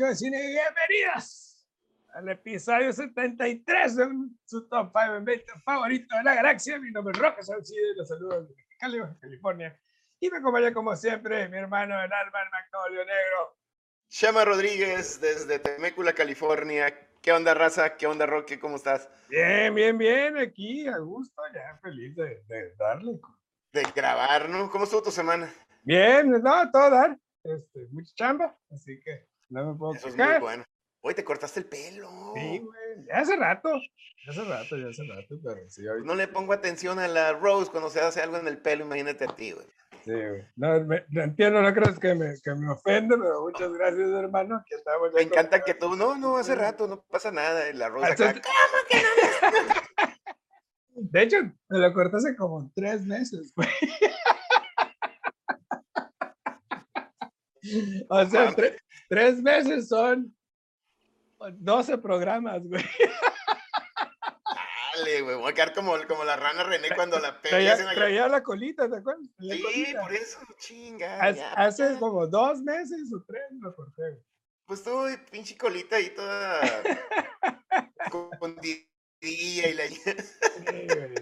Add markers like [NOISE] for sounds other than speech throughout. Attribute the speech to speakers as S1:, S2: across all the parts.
S1: mucho de cine. Bienvenidos al episodio 73 de su top 5 en 20 favorito de la galaxia. Mi nombre es Roque Salcide, los saludos desde Cali, California. Y me acompaña como siempre mi hermano el alma, el Magnolio Negro.
S2: Chama Rodríguez desde Temécula, California. ¿Qué onda, raza? ¿Qué onda, Roque? ¿Cómo estás?
S1: Bien, bien, bien. Aquí, a gusto, ya feliz de, de darle.
S2: De grabar, ¿no? ¿Cómo estuvo tu semana?
S1: Bien, no, todo dar este, mucha chamba, así que no me puedo
S2: Eso es muy bueno. Hoy te cortaste el pelo.
S1: Sí, güey, ya hace rato, ya hace rato, ya hace rato, pero sí.
S2: No le pongo atención a la Rose cuando se hace algo en el pelo, imagínate a ti, güey.
S1: Sí, güey. No, me, no entiendo, no crees que me, que me ofende, pero muchas gracias, hermano. Aquí estamos
S2: me encanta que tú, no, no, hace rato, no pasa nada. La Rose acá, ¿cómo que no? [LAUGHS]
S1: De hecho, me lo corté hace como tres meses, güey. O sea, tre tres meses son 12 programas, güey.
S2: Dale, güey, voy a quedar como, como la rana René cuando la
S1: pega. Traía, traía la colita, ¿te acuerdas? La
S2: sí,
S1: colita.
S2: por eso, chinga.
S1: Hace,
S2: ya,
S1: hace
S2: ya.
S1: como dos meses o tres lo corté, güey.
S2: Pues tú, pinche colita ahí toda [LAUGHS] escondidilla y la...
S1: Sí,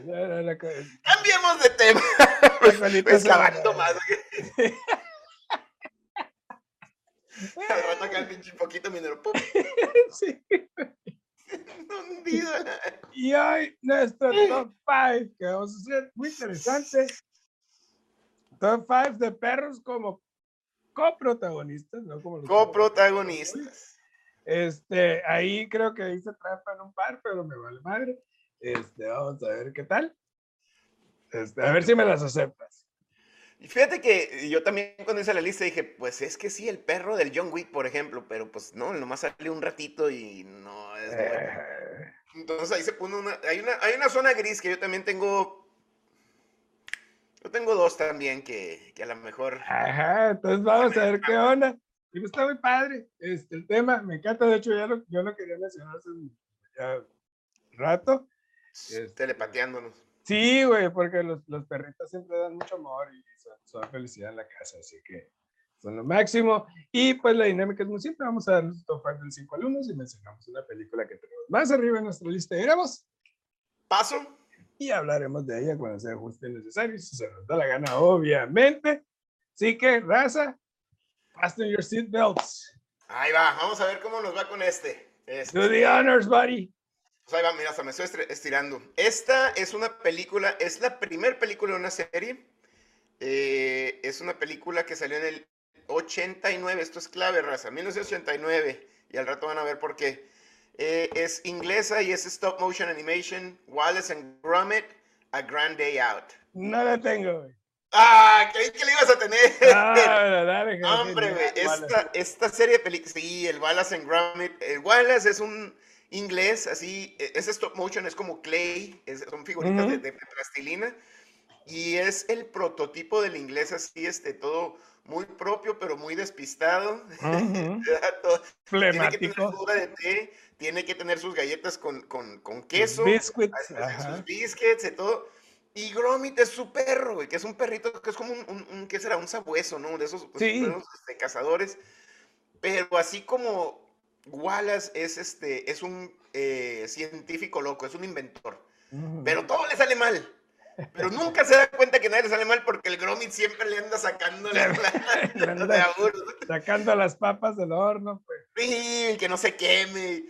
S1: güey, la
S2: Cambiemos de tema.
S1: la
S2: Pues clavando más, güey. Rato acá el pinche poquito minero. [LAUGHS]
S1: Sí.
S2: Hundido.
S1: Y hoy nuestro top 5, que vamos a hacer muy interesante. Top 5 de perros como coprotagonistas, no como los
S2: Coprotagonistas.
S1: Este, ahí creo que hice trampa en un par, pero me vale madre. Este, vamos a ver qué tal. Este, a ver si me las aceptas.
S2: Y fíjate que yo también cuando hice la lista dije, pues es que sí, el perro del John Wick, por ejemplo, pero pues no, nomás salió un ratito y no es bueno.
S1: Eh,
S2: Entonces ahí se pone una hay, una, hay una zona gris que yo también tengo, yo tengo dos también que, que a lo mejor...
S1: Ajá, entonces vamos a ver qué onda. Y pues está muy padre este, el tema, me encanta, de hecho ya lo, yo lo quería mencionar hace un rato. Este,
S2: Telepateándonos.
S1: Sí, güey, porque los, los perritos siempre dan mucho amor y son, son felicidad en la casa, así que son lo máximo. Y pues la dinámica es muy simple, vamos a dar los top 5 del 5 alumnos y mencionamos una película que tenemos más arriba en nuestra lista de gramos
S2: Paso.
S1: y hablaremos de ella cuando sea justo y necesario, si se nos da la gana, obviamente. Así que, raza, fasten your seatbelts.
S2: Ahí va, vamos a ver cómo nos va con este. Este.
S1: Do the honors, buddy.
S2: Pues ahí va, mira, hasta me estoy estir- estirando. Esta es una película, es la primer película de una serie. Eh, es una película que salió en el 89, esto es clave, raza, 1989. Y al rato van a ver por qué. Eh, es inglesa y es stop motion animation. Wallace and Gromit, A Grand Day Out.
S1: No la tengo, güey.
S2: ¡Ah! Creí que le ibas a tener.
S1: Ah, dale,
S2: Hombre, güey, esta, esta serie de películas, sí, el Wallace and Gromit, el Wallace es un inglés, así, e- es stop motion, es como clay, es- son figuritas
S1: Ujú.
S2: de, de plastilina, y es el prototipo del inglés así, este, todo muy propio, pero muy despistado,
S1: Ujú. [LAUGHS]
S2: Todo- tiene que tener de té, tiene que tener sus galletas con, con, con queso,
S1: Biscuits.
S2: sus biscuits y todo. Y Gromit es su perro, güey, que es un perrito que es como un, un, un- ¿qué será? Un sabueso, ¿no? De esos, esos
S1: Sí.
S2: perros, este, cazadores. Pero así como Wallace es, este, es un eh, científico loco, es un inventor. Pero todo le sale mal. Pero nunca se da cuenta que nada le sale mal porque el Gromit siempre le anda sacando la, [LAUGHS]
S1: Le anda-
S2: de.
S1: Sacando las papas del horno, pues.
S2: Sí, que no se queme,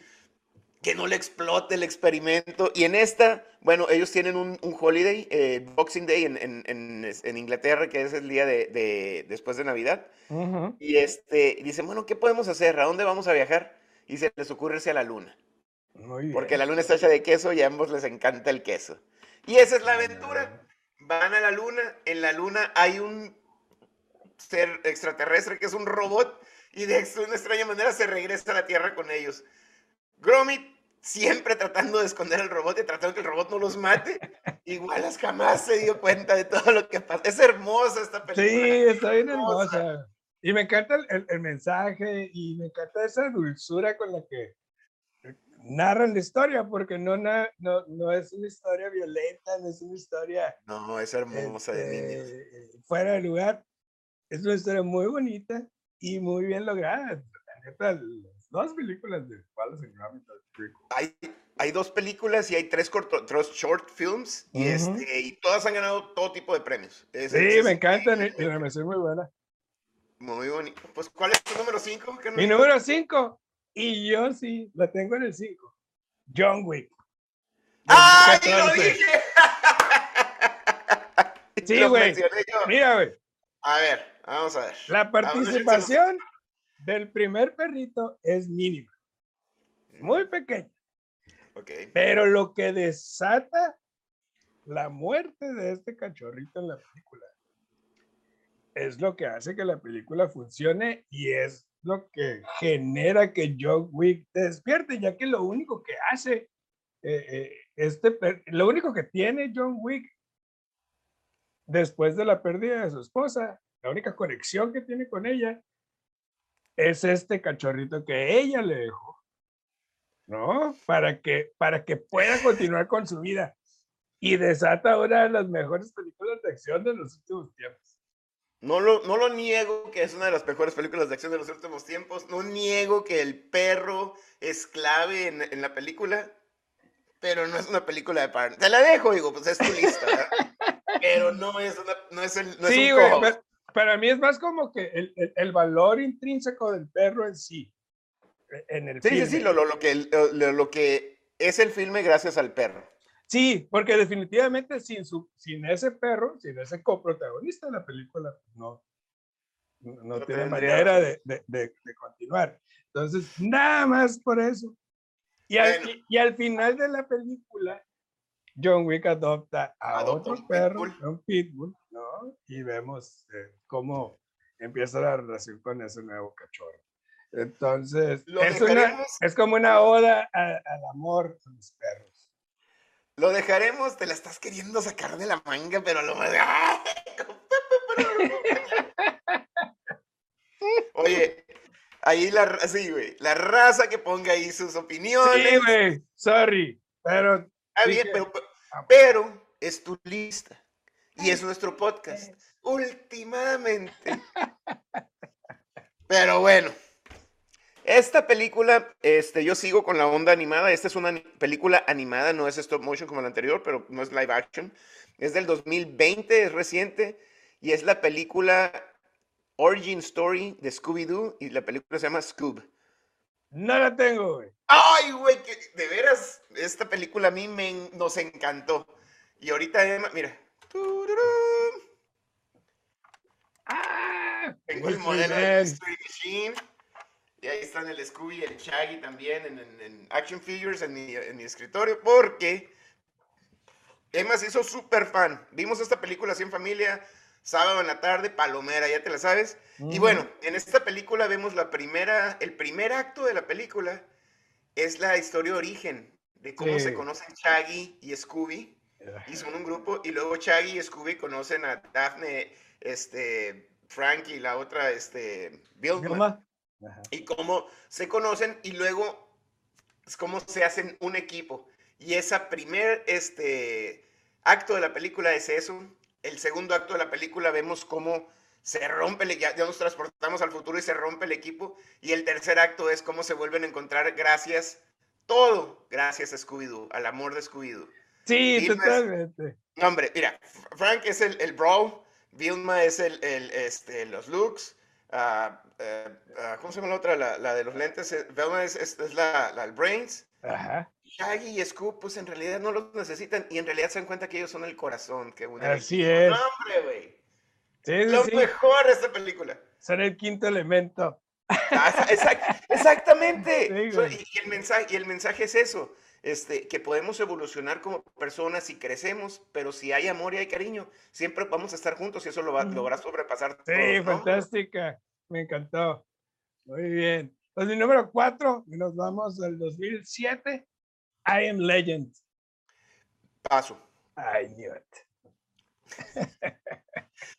S2: que no le explote el experimento. Y en esta, bueno, ellos tienen un, un holiday, eh, Boxing Day en, en- en- en Inglaterra, que es el día de, de- después de Navidad. Y este, y dicen, bueno, ¿qué podemos hacer? ¿A dónde vamos a viajar? Y se les ocurre irse a la luna.
S1: Muy bien.
S2: Porque la luna está hecha de queso y a ambos les encanta el queso. Y esa es la aventura. Van a la luna, en la luna hay un ser extraterrestre que es un robot y de una extraña manera se regresa a la Tierra con ellos. Gromit siempre tratando de esconder al robot y tratando que el robot no los mate. [LAUGHS] Igual jamás se dio cuenta de todo lo que pasa. Es hermosa esta película.
S1: Sí, está bien
S2: hermosa.
S1: hermosa. Y me encanta el, el- el mensaje y me encanta esa dulzura con la que narran la historia, porque no, na- no, no es una historia violenta, no es una historia
S2: No, es hermosa de niños.
S1: este, fuera de lugar. Es una historia muy bonita y muy bien lograda. neta, las dos películas de Wallace and Gromit.
S2: Hay, hay dos películas y hay tres, corto, tres short films y,
S1: Ujú.
S2: este, y todas han ganado todo tipo de premios. Es-
S1: Sí,
S2: es-
S1: me encantan y y la mención muy buena.
S2: Muy bonito. Pues, ¿cuál es tu número 5?
S1: Mi número 5, y yo sí, la tengo en el 5. John Wick.
S2: ¡Ay, lo
S1: 2014.
S2: dije! [LAUGHS]
S1: Sí, güey. Mira, güey,
S2: A ver, vamos a ver.
S1: la
S2: ver
S1: participación del primer perrito es mínima, muy pequeña,
S2: Ok.
S1: pero lo que desata la muerte de este cachorrito en la película es lo que hace que la película funcione y es lo que genera que John Wick despierte, ya que lo único que hace eh, eh, este, lo único que tiene John Wick después de la pérdida de su esposa, la única conexión que tiene con ella es este cachorrito que ella le dejó, ¿no? Para que, para que pueda continuar con su vida y desata una de las mejores películas de acción de los últimos tiempos.
S2: No lo, no lo niego que es una de las mejores películas de acción de los últimos tiempos. No niego que el perro es clave en, en la película. Pero no es una película de par. Te la dejo, digo, pues es tu lista. ¿verdad? [LAUGHS] pero no es, una, no es, el, no es
S1: sí,
S2: un
S1: güey, para mí es más como que el, el- el valor intrínseco del perro en sí. e- En el
S2: Sí, sí,
S1: filme.
S2: sí, lo, lo, lo que, lo, lo que es el filme gracias al perro.
S1: Sí, porque definitivamente sin, su, sin ese perro, sin ese coprotagonista de la película, pues no, no, tiene manera de, de- de- de continuar. Entonces, nada más por eso. Y al,
S2: Bueno.
S1: y- y al final de la película, John Wick adopta a otro perro,
S2: pitbull.
S1: un pitbull, ¿no? Y vemos eh, cómo empieza la relación con ese nuevo cachorro. Entonces, es, una- es como una oda a- al amor a los perros.
S2: Lo dejaremos, te la estás queriendo sacar de la manga, pero lo más. [LAUGHS] Oye, ahí la sí, güey. La raza que ponga ahí sus opiniones.
S1: Sí, güey, sorry, pero
S2: Está bien,
S1: dije-
S2: pero, pero es tu lista. Y es nuestro podcast. Últimamente. [LAUGHS] Pero bueno. Esta película, este, yo sigo con la onda animada. Esta es una película animada, no es stop motion como la anterior, pero no es live action. Es del 2020, es reciente. Y es la película Origin Story de Scooby-Doo. Y la película se llama Scoob.
S1: no la tengo, güey.
S2: Ay, güey, que de veras, esta película a mí me, nos encantó. Y ahorita, mira.
S1: Ah,
S2: Tengo el modelo de. Mystery Machine. Y ahí están el Scooby y el Shaggy también en, en- en Action Figures en mi, en mi escritorio. Porque Emma se hizo súper fan. Vimos esta película así en familia, sábado en la tarde, palomera, ya te la sabes. Y bueno, en esta película vemos la primera, el primer acto de la película es la historia de origen de cómo se conocen Shaggy y Scooby y son un grupo y luego Shaggy y Scooby conocen a Daphne, este, Frank y la otra, este, Vilma.
S1: Ajá.
S2: y cómo se conocen y luego es cómo se hacen un equipo. Y ese primer este, acto de la película es eso. El segundo acto de la película vemos cómo se rompe, el- ya, ya nos transportamos al futuro y se rompe el equipo. Y el tercer acto es cómo se vuelven a encontrar gracias, todo gracias a Scooby-Doo, al amor de Scooby-Doo.
S1: Sí,
S2: Vilma es-
S1: totalmente.
S2: Hombre, mira, Frank es el, el bro, Vilma es el, el, este, los looks, ah, eh, ¿cómo se llama la otra? La, la de los lentes, eh, Velma es, es- es la, la el brains.
S1: Ajá.
S2: Shaggy y Scoop, pues en realidad no los necesitan y en realidad se dan cuenta que ellos son el corazón que une.
S1: Así es.
S2: Hombre, güey.
S1: Sí, sí,
S2: Lo
S1: sí.
S2: mejor de esta película.
S1: Son el quinto elemento.
S2: Ah, exa- exact- exactamente. [LAUGHS] Y el mensaje, y el mensaje es eso, este, que podemos evolucionar como personas y crecemos, pero si hay amor y hay cariño, siempre vamos a estar juntos y eso lo, va,
S1: Ujú.
S2: lo va a sobrepasar.
S1: Sí,
S2: todo, ¿no?
S1: fantástica. Me encantó. Muy bien. Pues mi número cuatro, y nos vamos al 2007. I Am Legend.
S2: Paso.
S1: I knew it.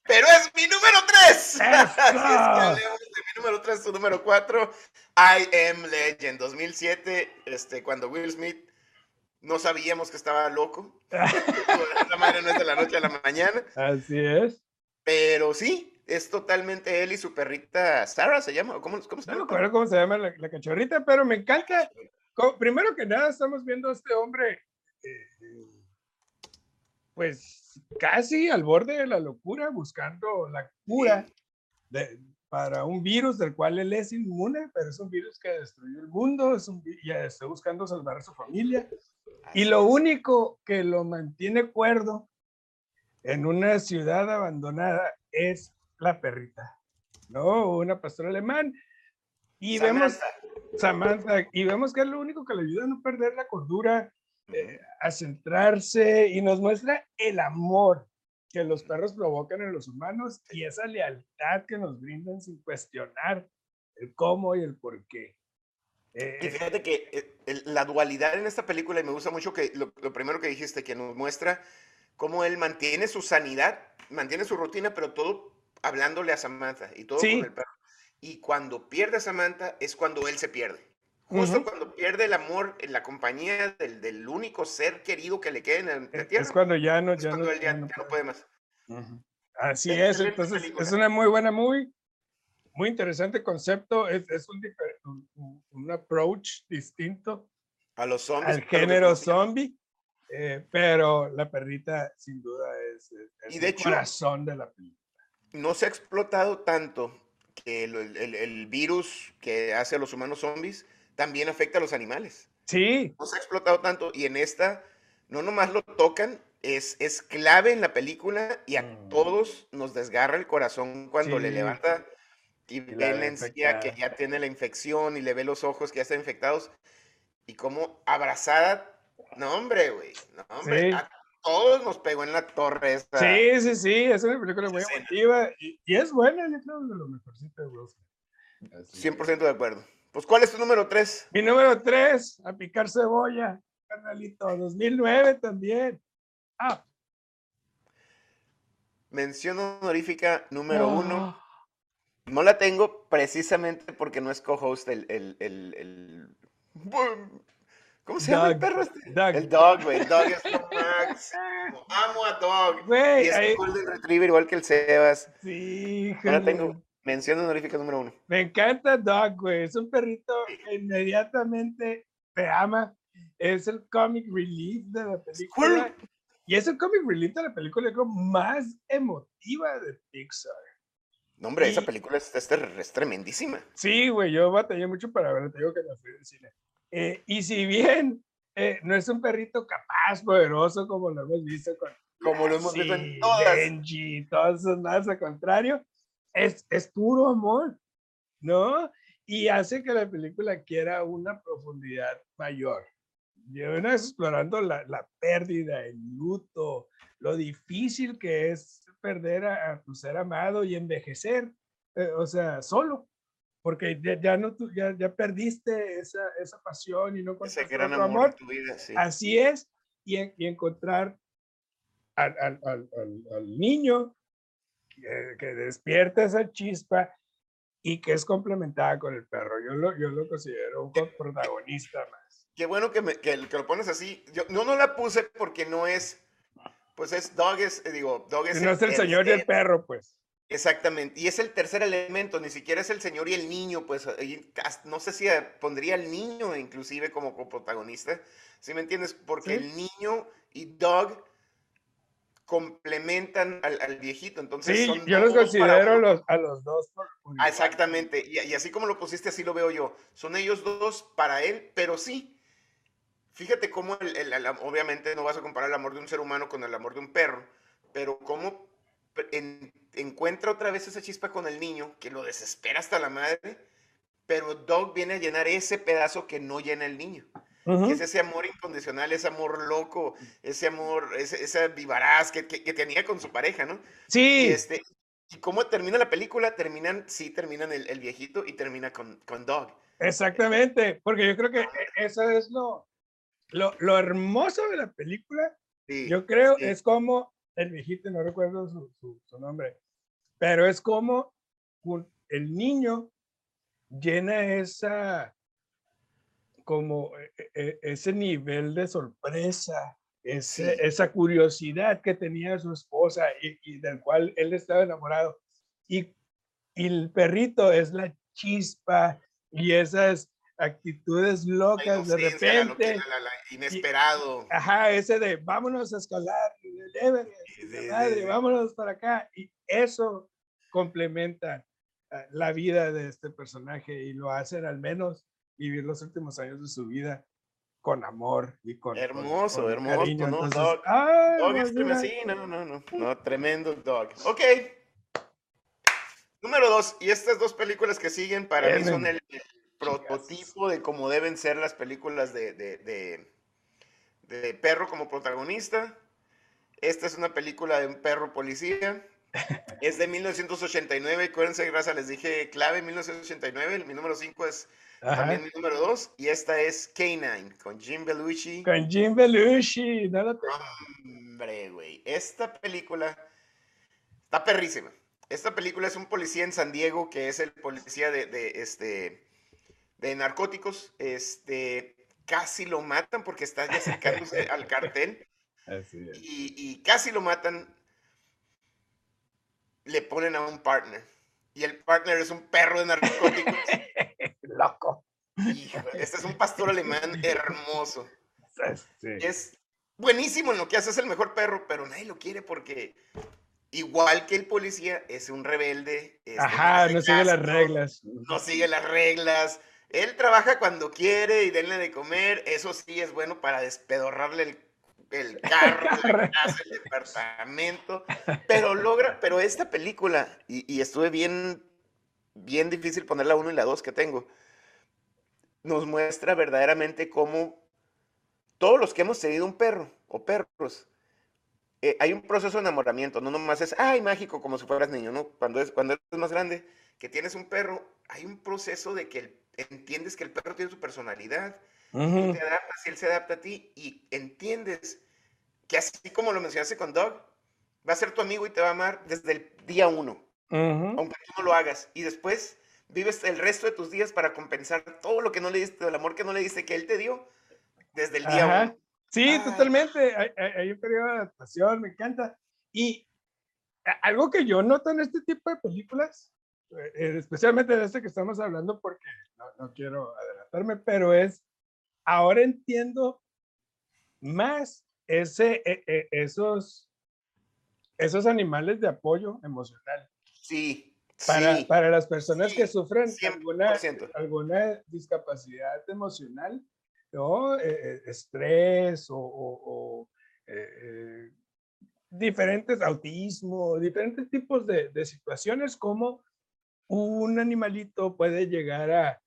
S2: Pero es mi número 3. [LAUGHS] Así es que mi número 3, tu número 4. I Am Legend 2007, este, cuando Will Smith no sabíamos que estaba loco. [LAUGHS] La madre no es de la noche a la mañana.
S1: Así es.
S2: Pero sí, es totalmente él y su perrita Sarah, ¿se llama? ¿Cómo, cómo se
S1: No me
S2: llama?
S1: acuerdo cómo se llama la, la cachorrita, pero me encanta. co- Primero que nada, estamos viendo a este hombre, eh, pues casi al borde de la locura, buscando la cura de- para un virus del cual él es inmune, pero es un virus que destruyó el mundo, es un, y está buscando salvar a su familia. Y lo único que lo mantiene cuerdo en una ciudad abandonada es la perrita, ¿no? Una pastora alemán. Y vemos
S2: Samantha.
S1: Samantha, y vemos que es lo único que le ayuda a no perder la cordura, eh, a centrarse y nos muestra el amor que los perros provocan en los humanos y esa lealtad que nos brindan sin cuestionar el cómo y el por qué. Eh,
S2: Y fíjate que eh, el- la dualidad en esta película, y me gusta mucho que lo, lo primero que dijiste, que nos muestra cómo él mantiene su sanidad, mantiene su rutina, pero todo hablándole a Samantha y todo
S1: Sí.
S2: con el perro. Y cuando pierde a Samantha es cuando él se pierde. Justo
S1: Ujú.
S2: cuando pierde el amor en la compañía del, del único ser querido que le queda en la- en la
S1: es,
S2: tierra.
S1: es cuando ya no,
S2: es
S1: ya
S2: cuando
S1: no,
S2: él ya,
S1: ya no
S2: ya no
S1: puede.
S2: más.
S1: Ujú. Así es,
S2: Excelente
S1: entonces
S2: película.
S1: es una muy buena movie, muy interesante concepto, es, es un, un- approach distinto
S2: A los zombies.
S1: al género zombie, eh, pero la perrita sin duda es, es- es
S2: Y de
S1: el
S2: hecho-
S1: corazón de la película.
S2: no se ha explotado tanto que el, el- el virus que hace a los humanos zombies también afecta a los animales.
S1: Sí,
S2: No se ha explotado tanto y en esta no nomás lo tocan, es, es clave en la película y a
S1: Mm.
S2: todos nos desgarra el corazón cuando le levanta y ve
S1: la
S2: la
S1: ve
S2: encía que ya tiene la infección y le ve los ojos que ya están infectados y como abrazada, no hombre, güey, no hombre,
S1: Sí.
S2: a todos nos pegó en la torre esta.
S1: sí, sí, sí, es una película muy emotiva y, y es buena, yo creo, de lo mejorcito de Will Smith. Así que-
S2: 100% de acuerdo. Pues, ¿cuál es tu número 3?
S1: Mi número 3, a picar cebolla, carnalito, 2009 también. Ah,
S2: Mención honorífica número uno.
S1: oh,
S2: No la tengo precisamente porque no es co-host el, el, el, el- ¿Cómo se llama el perro este?
S1: Doug.
S2: El dog, güey. Dog es lo [LAUGHS] máximo. Amo a Dog.
S1: Güey,
S2: Y es
S1: ahí-
S2: Golden Retriever igual que el Sebas.
S1: sí,
S2: No la
S1: híjole.
S2: tengo. Mención honorífica número uno.
S1: Me encanta Dog, güey. Es un perrito que inmediatamente te ama. Es el comic relief de la película. Y es el comic relief de la película creo, más emotiva de Pixar.
S2: No, hombre, esa
S1: Y-
S2: película es, es es tremendísima.
S1: Sí, güey, yo batallé mucho para verla, te digo que la fui del cine. Eh, y si bien eh, no es un perrito capaz, poderoso, como lo hemos visto con
S2: Como lo hemos visto en todas.
S1: Benji, todos esos más al contrario, es, es puro amor, ¿no? Y hace que la película quiera una profundidad mayor. Vez explorando la, la pérdida, el luto, lo difícil que es perder a, a tu ser amado y envejecer, eh, o sea, solo, porque ya, ya no tu- ya, ya perdiste esa, esa pasión y no
S2: Ese gran amor
S1: amor.
S2: tu vida, sí.
S1: Así es, y, en- y encontrar al, al- al- niño que, que despierta esa chispa y que es complementada con el perro. Yo lo, yo lo considero un protagonista más.
S2: Qué bueno que, me- que, que lo pones así. Yo no, no la puse porque no es, pues es Dog es, eh, digo, Dog es
S1: no es el señor y el perro, pues.
S2: Exactamente, y es el tercer elemento, ni siquiera es el señor y el niño, pues cas- no sé si eh, pondría al niño inclusive como coprotagonista, ¿sí me entiendes? Porque
S1: Sí.
S2: el niño y Doug complementan al, al viejito, entonces
S1: Sí,
S2: son
S1: yo los considero los, a los dos. por- por
S2: Ah, exactamente, y, y así como lo pusiste, así lo veo yo, son ellos dos para él, pero sí, fíjate cómo, el, el- el- obviamente no vas a comparar el amor de un ser humano con el amor de un perro, pero cómo en- encuentra otra vez esa chispa con el niño, que lo desespera hasta la madre, pero Doug viene a llenar ese pedazo que no llena el niño, que es ese amor incondicional, ese amor loco, ese amor, ese, esa vivaraz que, que- que tenía con su pareja, ¿no? Y,
S1: Sí,
S2: este, y cómo termina la película, terminan, sí, terminan el, el viejito y termina con, con Dog.
S1: exactamente, porque yo creo que e- eso es lo, lo, lo hermoso de la película,
S2: Sí,
S1: Yo creo
S2: sí.
S1: es como el viejito, no recuerdo su, su- su nombre, pero es como un- el niño llena esa como e- e- ese nivel de sorpresa, ese-
S2: Sí.
S1: esa curiosidad que tenía su esposa y, y del cual él estaba enamorado. y, y el perrito es la chispa y esas actitudes locas de repente.
S2: inesperado.
S1: ajá, ese de vámonos a escalar, madre, vámonos para acá. Y eso complementa eh, la vida de este personaje y lo hacen al menos vivir los últimos años de su vida con amor y con
S2: hermoso, hermoso, no, dog, no, no, no, no, tremendo dog. Ok. Número dos, y estas dos películas que siguen para mí son el, prototipo de cómo deben ser las películas de, de, de, perro como protagonista. Esta es una película de un perro policía. [LAUGHS] Es de 1989. Acuérdense, gracias, les dije clave 1989. Mi número 5 es también mi número 2. Y esta es K9 con Jim Belushi.
S1: Con Jim Belushi. Nada
S2: Hombre, güey. Esta película está perrísima. Esta película es un policía en San Diego que es el policía de, de este de narcóticos, este, casi lo matan porque está ya acercándose al cartel. [LAUGHS] Y, casi lo matan. Le ponen a un partner. Y el partner es un perro de narcóticos. [LAUGHS]
S1: Loco.
S2: este es un pastor alemán hermoso. Es buenísimo en lo que hace, es el mejor perro, pero nadie lo quiere porque igual que el policía, es un rebelde.
S1: Este, Ajá, no, sigue las reglas.
S2: No sigue las reglas. Él trabaja cuando quiere y denle de comer. Eso sí es bueno para despedorrarle el, [LAUGHS] carro, la casa, el departamento. Pero logra, pero esta película, y, estuve bien, bien difícil poner la uno y la dos que tengo, nos muestra verdaderamente cómo todos los que hemos tenido un perro o perros, eh, hay un proceso de enamoramiento, no nomás es, ay, mágico, como si fueras niño, ¿no? Cuando, es, cuando eres más grande, que tienes un perro, hay un proceso de que el entiendes que el perro tiene su personalidad, te adaptas y él se adapta a ti y entiendes que así como lo mencionaste con Doug, va a ser tu amigo y te va a amar desde el día uno, aunque tú no lo hagas. Y después vives el resto de tus días para compensar todo lo que no le diste, el amor que no le diste que él te dio desde el día uno.
S1: Sí, totalmente. Hay, hay, un periodo de adaptación, me encanta. Y algo que yo noto en este tipo de películas especialmente de este que estamos hablando, porque no, quiero adelantarme, pero es, ahora entiendo más ese, e, e, esos, esos animales de apoyo emocional.
S2: Sí.
S1: Para, para las personas que sufren alguna, alguna discapacidad emocional, ¿no? Eh, eh, estrés o, diferentes autismo, diferentes tipos de, de situaciones como un animalito puede llegar a,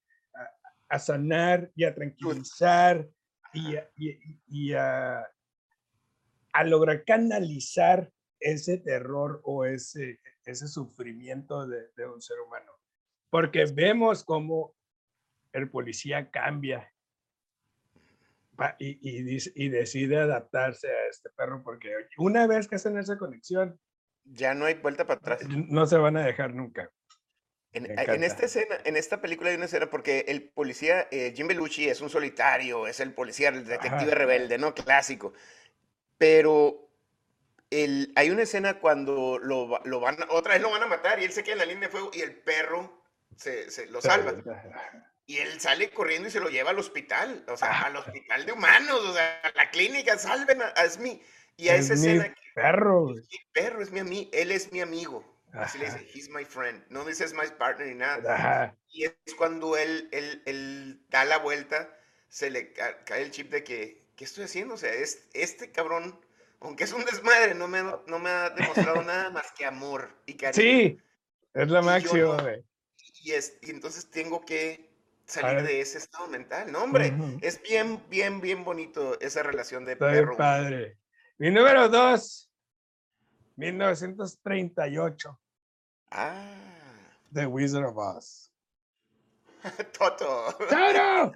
S1: a, sanar y a tranquilizar y, a, y, a, lograr canalizar ese terror o ese, ese sufrimiento de, de un ser humano. Porque vemos cómo el policía cambia y, y, y, decide adaptarse a este perro porque una vez que hacen esa conexión,
S2: ya no hay vuelta para atrás.
S1: No se van a dejar nunca.
S2: En, esta escena, en esta película hay una escena porque el policía eh, Jim Belushi es un solitario, es el policía, el detective rebelde, ¿no? Clásico. Pero el, hay una escena cuando lo, lo, van, otra vez lo van a matar y él se queda en la línea de fuego y el perro se, se lo salva. Y él sale corriendo y se lo lleva al hospital, o sea, al hospital de humanos, o sea, a la clínica, salven a, a Y a esa escena.
S1: Perro.
S2: Mi perro es mi amigo, él es mi amigo. Así le dice, he's my friend. No dice es my partner ni nada. Y es cuando él, él, él, da la vuelta, se le cae el chip de que, ¿qué estoy haciendo? O sea, es, este cabrón, aunque es un desmadre, no me, ha, no me ha demostrado [LAUGHS] nada más que amor y cariño.
S1: Sí, es la máxima,
S2: y, es, y entonces tengo que salir de ese estado mental. No, hombre, es bien, bien, bien bonito esa relación de perro.
S1: padre. Mi número dos, 1938.
S2: Ah.
S1: The Wizard of Oz. [LAUGHS]
S2: Toto.
S1: Toto.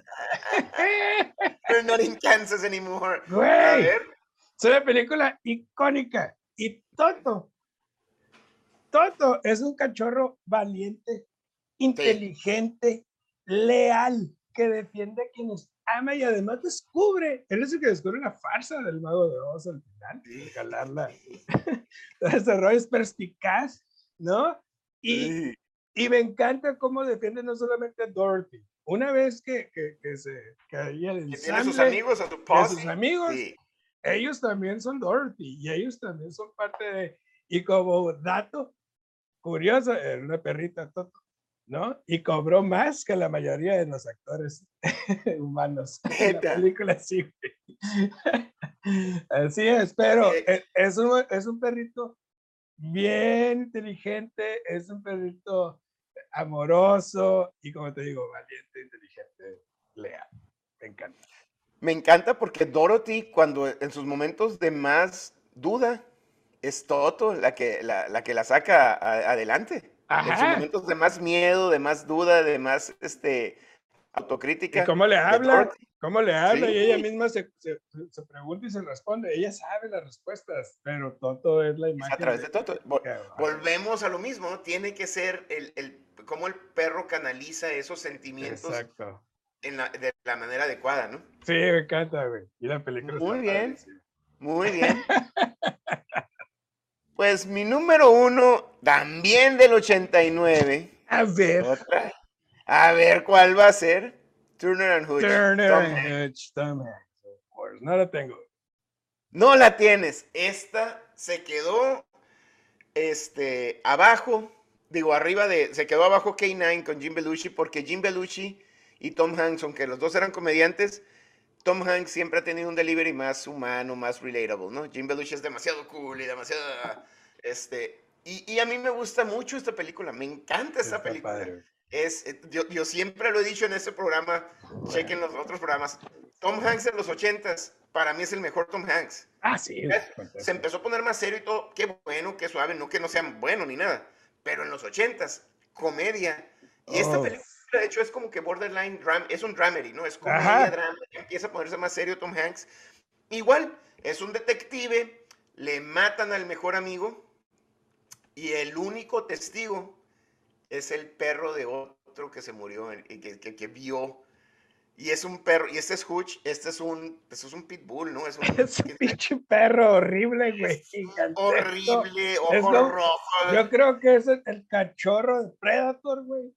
S2: We're not in Kansas anymore.
S1: Güey. Es una película icónica. Y Toto. Toto es un cachorro valiente, inteligente, leal, que defiende a quienes ama y además descubre, él es el que descubre la farsa del mago de Oz al final, sí. jalarla. [LAUGHS] Entonces, Roy es perspicaz, ¿no? Y, y me encanta cómo defiende no solamente a Dorothy. Una vez que, que, que se caía el
S2: Que tiene sus amigos, a su posse.
S1: sus amigos,
S2: Sí.
S1: ellos también son Dorothy y ellos también son parte de... Y como dato curioso, era una perrita Toto, ¿no? Y cobró más que la mayoría de los actores [LAUGHS] humanos en la película, sí. [LAUGHS] Así es, pero
S2: Eh.
S1: e- es un, es un perrito bien inteligente, es un perrito amoroso y como te digo, valiente, inteligente, leal. Me encanta.
S2: Me encanta porque Dorothy, cuando en sus momentos de más duda, es Toto la que la, la que la saca a- adelante. En sus
S1: Ajá.
S2: momentos de más miedo, de más duda, de más este, autocrítica.
S1: ¿Y cómo le habla? ¿Cómo le habla? Y ella
S2: Sí.
S1: misma se, se- se pregunta y se responde. Ella sabe las respuestas, pero Toto es la imagen.
S2: a través de Toto. Vol- Volvemos a lo mismo, ¿no? Tiene que ser el, el cómo el perro canaliza esos sentimientos
S1: Exacto.
S2: en la, de la manera adecuada, ¿no?
S1: Sí, me encanta, güey. Y la película
S2: Muy bien.
S1: padrísima.
S2: Muy bien. [LAUGHS] Pues mi número uno, también del 89.
S1: A ver.
S2: Otra. A ver cuál va a ser. Turner and Hooch.
S1: Turner
S2: Tom
S1: and. Hooch, Tom Hanks. No la tengo.
S2: No la tienes. Esta se quedó este, abajo. Digo, arriba de. Se quedó abajo K9 con Jim Belushi porque Jim Belushi y Tom Hanks, aunque los dos eran comediantes, Tom Hanks siempre ha tenido un delivery más humano, más relatable, ¿no? Jim Belushi es demasiado cool y demasiado. Este. Y, y a mí me gusta mucho esta película. Me encanta esta
S1: Está
S2: película.
S1: padre.
S2: Es, eh, yo, yo siempre lo he dicho en este programa, chequen los otros programas. Tom Hanks en los 80s, para mí es el mejor Tom Hanks.
S1: Ah, sí. Fantástico.
S2: Se empezó a poner más serio y todo, qué bueno, qué suave, no que no sea bueno ni nada. Pero en los 80s, comedia. Y esta
S1: Oh.
S2: película, de hecho, es como que borderline dram, es un dramedy, ¿no? Es comedia, drama, empieza a ponerse más serio Tom Hanks. Igual, es un detective, le matan al mejor amigo y el único testigo es el perro de otro que se murió que, que- que vio. Y es un perro, y este es Hooch, este es un, pues es un pitbull, ¿no? Es un, [LAUGHS]
S1: Es un pinche perro horrible, güey.
S2: horrible, ojos rojos.
S1: Yo creo que es el, el cachorro de Predator, güey.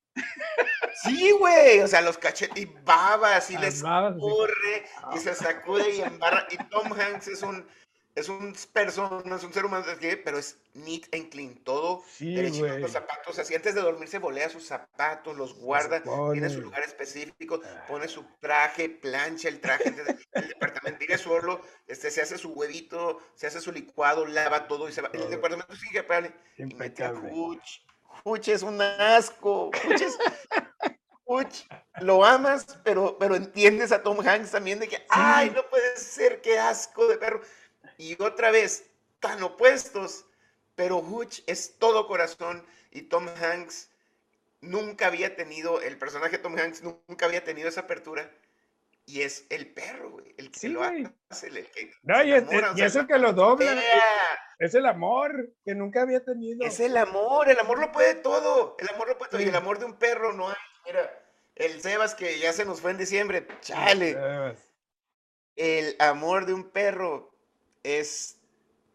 S2: Sí, güey, o sea, los cachetes y babas y
S1: Las
S2: les
S1: babas, sí.
S2: corre y se sacude y embarra. Y Tom Hanks es un, es un persona, es un ser humano, pero es neat and clean, todo
S1: Sí,
S2: derechito,
S1: güey.
S2: los zapatos, así antes de dormir se volea sus zapatos, los guarda, tiene su lugar específico,
S1: Ah.
S2: pone su traje, plancha el traje, el departamento vive solo, este, se hace su huevito, se hace su licuado, lava todo y se va. El departamento sigue impecable. Y mete a. Hooch. Hooch es un asco. Es- Hooch, lo amas, pero, pero entiendes a Tom Hanks también de que, ay, no puede ser, qué asco de perro. Y otra vez, tan opuestos, pero Hooch es todo corazón y Tom Hanks nunca había tenido, el personaje de Tom Hanks nunca había tenido esa apertura. Y es el perro, güey, el que
S1: Sí,
S2: lo hace, el que
S1: No, y es, y el que lo dobla.
S2: ¡Ea!
S1: Es el amor que nunca había tenido.
S2: Es el amor, el amor lo puede todo, el amor lo puede todo, y el amor de un perro no hay. Mira, el Sebas que ya se nos fue en diciembre, chale,
S1: Eh,
S2: el amor de un perro es,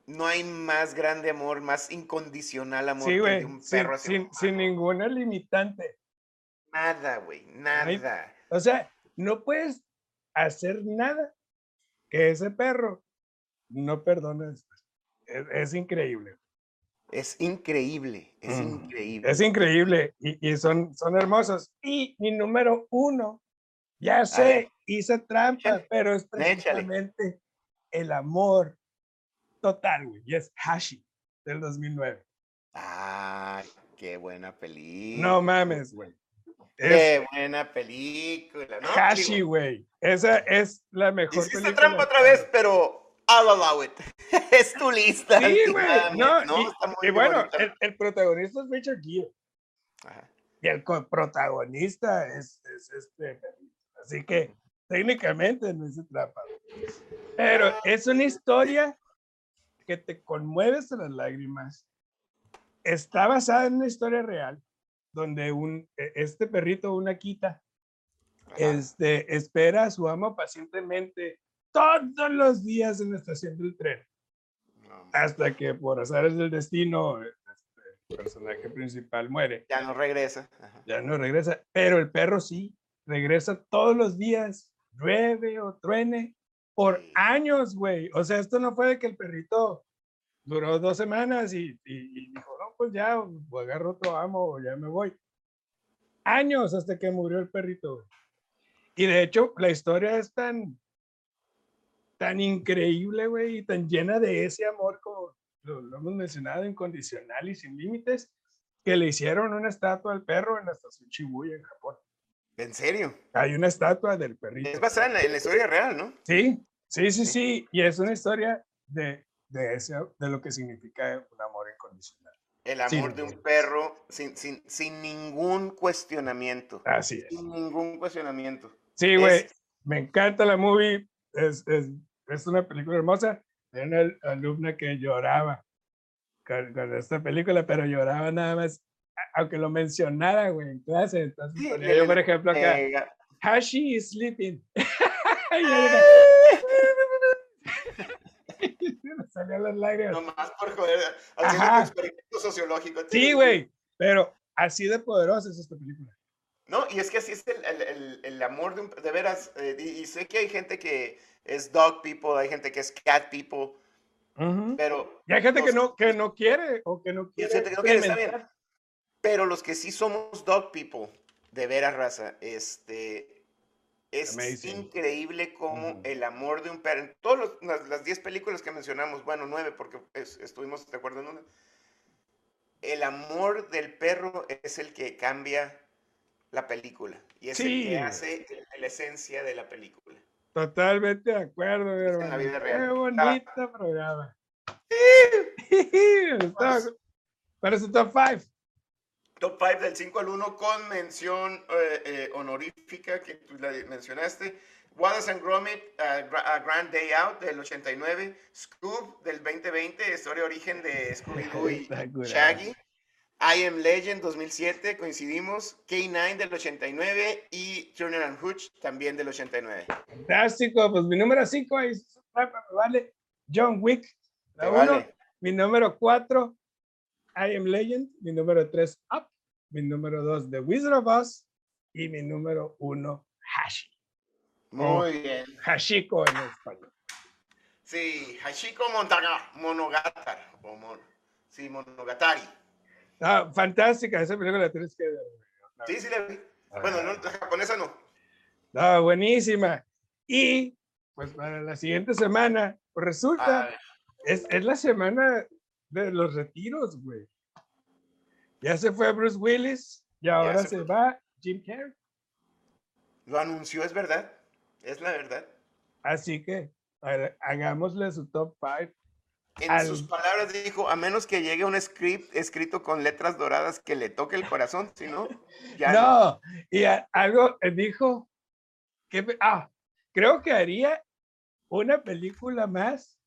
S2: no hay más grande amor, más incondicional amor
S1: Sí,
S2: que de un perro
S1: sin- sin ninguna limitante.
S2: Nada, güey, nada.
S1: O sea, no puedes hacer nada que ese perro no perdone después. Es, es increíble.
S2: Es increíble, es
S1: Mm.
S2: increíble.
S1: Es increíble y, y son, son hermosos. Y mi número uno, ya sé, hice trampa,
S2: Échale,
S1: pero es
S2: échale.
S1: precisamente el amor total, güey. Y es Hashi del 2009.
S2: Ay, qué buena película.
S1: No mames, güey. Es
S2: Qué buena película, ¿no?
S1: Hashi, güey. Esa es la mejor
S2: Hiciste
S1: película.
S2: trampa otra vez, pero I'll allow it. [LAUGHS] es tu lista.
S1: Sí, güey.
S2: nada,
S1: No, y,
S2: está muy
S1: y bueno, el, el protagonista es Richard Gere.
S2: Ajá.
S1: Y el protagonista es, es este. Así que técnicamente no es trampa. Pero es una historia que te conmueve hasta las lágrimas. Está basada en una historia real, donde un, e- este perrito, una quita,
S2: Ajá.
S1: este, espera a su amo pacientemente todos los días en la estación del tren,
S2: No,
S1: hasta que por azares del destino este, personaje principal muere,
S2: Ya no regresa. Ajá.
S1: ya no regresa, pero el perro sí, regresa todos los días, llueve o truene, por años, güey. O sea, esto no fue de que el perrito duró dos semanas y, y- y dijo, pues ya, agarro otro amo o ya me voy. Años hasta que murió el perrito, güey. Y de hecho, la historia es tan, tan increíble, güey, y tan llena de ese amor como lo, lo hemos mencionado, incondicional y sin límites, que le hicieron una estatua al perro en la estación Shibuya, en Japón.
S2: ¿En serio?
S1: Hay una estatua del perrito.
S2: Es basada en la, en la historia real, ¿no?
S1: Sí, sí, sí,
S2: Sí.
S1: sí. Y es una historia de, de, ese, de lo que significa un amor incondicional.
S2: El
S1: Sí,
S2: amor de un perro sin, sin, sin ningún cuestionamiento.
S1: Así es.
S2: Sin ningún cuestionamiento.
S1: Sí, güey.
S2: Es-
S1: Me encanta la movie. Es, es, es una película hermosa. Tenía una al- alumna que lloraba con, con esta película, pero lloraba nada más, aunque lo mencionara, güey, en clase. Entonces,
S2: Sí,
S1: ponía
S2: le-
S1: yo, por ejemplo, acá,
S2: eh,
S1: Hashi is sleeping. [LAUGHS] Me salían las lágrimas.
S2: Nomás por joder, haciendo
S1: Ajá.
S2: un experimento sociológico.
S1: Sí, güey, pero así de poderosa es esta película.
S2: No, y es que así es el, el- el- el amor de un... De veras, eh, y, y sé que hay gente que es dog people, hay gente que es cat people, pero...
S1: Y hay gente que
S2: los-
S1: no, que no quiere o que no quiere.
S2: gente que no quiere, está bien.
S1: experimentar.
S2: Pero los que sí somos dog people, de veras raza, este... Es
S1: Amazing.
S2: increíble como
S1: Ujú.
S2: el amor de un perro, en todas las, las 10 películas que mencionamos, bueno, nueve porque es- estuvimos de acuerdo en una, el amor del perro es el que cambia la película y es el
S1: Sí.
S2: que hace la esencia de la película.
S1: Totalmente de acuerdo, mi
S2: en la
S1: hermano.
S2: vida
S1: Qué
S2: real. Ah.
S1: bonito programa. Está- ¿Cuál es tu top 5?
S2: Top 5 del 5 al 1 con mención eh, eh, honorífica que tú la mencionaste. Wallace and Gromit, uh, A Grand Day Out del 89. Scoob del 2020, historia origen de Scooby-Doo y. Shaggy. I Am Legend 2007, coincidimos. K9 del 89 y Turner and Hooch también del 89.
S1: Fantástico, pues mi número 5 ahí me vale. John Wick, la
S2: Te
S1: 1.
S2: vale.
S1: Mi número 4, I Am Legend. Mi número 3, Up. Mi número 2, The Wizard of Oz. Y mi número 1, Hashi.
S2: Muy bien.
S1: Hashiko en español.
S2: Sí, Hashiko Montaga, Monogatari. O mon- sí, Monogatari.
S1: Ah, fantástica, esa película la tienes que ver. güey.
S2: Sí, sí, la vi. Bueno, no, la japonesa no.
S1: No, buenísima. Y pues para la siguiente semana, pues resulta,
S2: Ah,
S1: es, es la semana de los retiros, güey. Ya se fue Bruce Willis y ahora
S2: se
S1: se, va Jim Carrey.
S2: lo anunció, es verdad. Es la verdad.
S1: Así que ha- hagámosle su top 5.
S2: En
S1: Al-
S2: sus palabras dijo, a menos que llegue un script escrito con letras doradas que le toque el corazón, si no, [LAUGHS] ya no.
S1: No, y a- algo eh, dijo que, ah, creo que haría una película más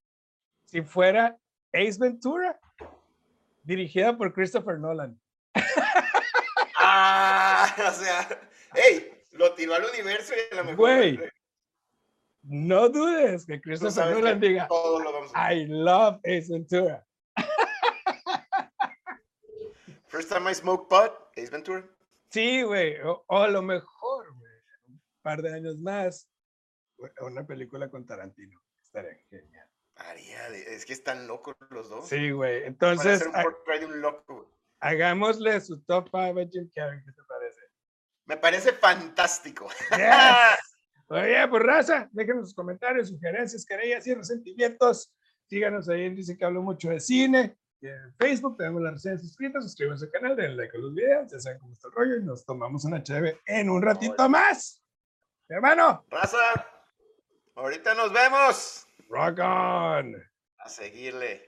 S1: si fuera Ace Ventura, dirigida por Christopher Nolan. [LAUGHS]
S2: Ah, o sea, hey, lo tiró al universo y a lo mejor
S1: Güey, No dudes que Christopher
S2: que
S1: Nolan diga, I love Ace Ventura. [LAUGHS]
S2: First time I smoke pot, Ace Ventura.
S1: Sí, güey, o, o a lo mejor, güey, un par de años más, una película con Tarantino. Estaría genial.
S2: Haría de- es que están locos los dos.
S1: Sí, güey, entonces
S2: hacer un
S1: ha-
S2: portrait de un loco. güey.
S1: hagámosle su top 5 a Jim Carrey, ¿qué te parece?
S2: Me parece fantástico.
S1: Yes. [LAUGHS] Oye, pues raza, déjenos sus comentarios, sugerencias, querellas y resentimientos. Síganos ahí Dice que hablo mucho de cine. En Facebook tenemos las reseñas escritas. Suscríbanse al canal, denle like a los videos. Ya saben cómo está el rollo. Y nos tomamos una chévere en un ratito más. Hermano,
S2: Raza, ahorita nos vemos.
S1: Rock on.
S2: A seguirle.